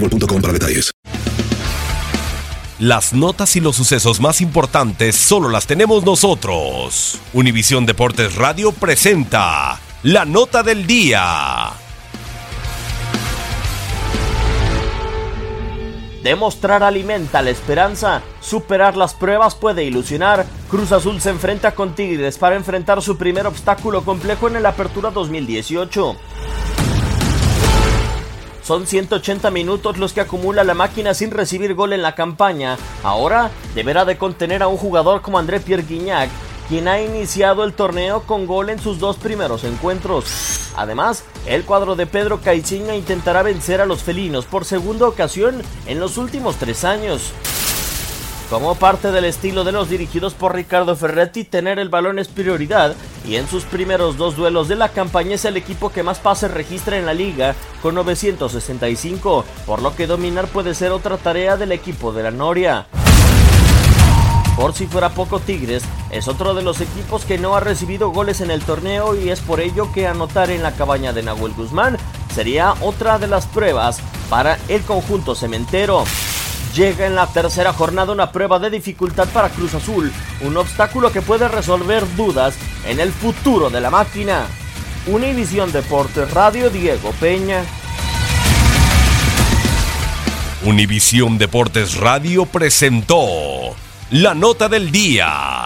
boostmobile.com para detalles. Las notas y los sucesos más importantes solo las tenemos nosotros. Univisión Deportes Radio presenta la nota del día. Demostrar alimenta la esperanza, superar las pruebas puede ilusionar. Cruz Azul se enfrenta con Tigres para enfrentar su primer obstáculo complejo en el Apertura 2018. Son 180 minutos los que acumula la máquina sin recibir gol en la campaña. Ahora deberá de contener a un jugador como André Pierre Guignac, quien ha iniciado el torneo con gol en sus dos primeros encuentros. Además, el cuadro de Pedro Caixinha intentará vencer a los felinos por segunda ocasión en los últimos tres años. Como parte del estilo de los dirigidos por Ricardo Ferretti, tener el balón es prioridad y en sus primeros dos duelos de la campaña es el equipo que más pases registra en la liga con 965, por lo que dominar puede ser otra tarea del equipo de la Noria. Por si fuera poco, Tigres es otro de los equipos que no ha recibido goles en el torneo y es por ello que anotar en la cabaña de Nahuel Guzmán sería otra de las pruebas para el conjunto cementero. Llega en la tercera jornada una prueba de dificultad para Cruz Azul, un obstáculo que puede resolver dudas en el futuro de la máquina. Univisión Deportes Radio Diego Peña. Univisión Deportes Radio presentó la nota del día.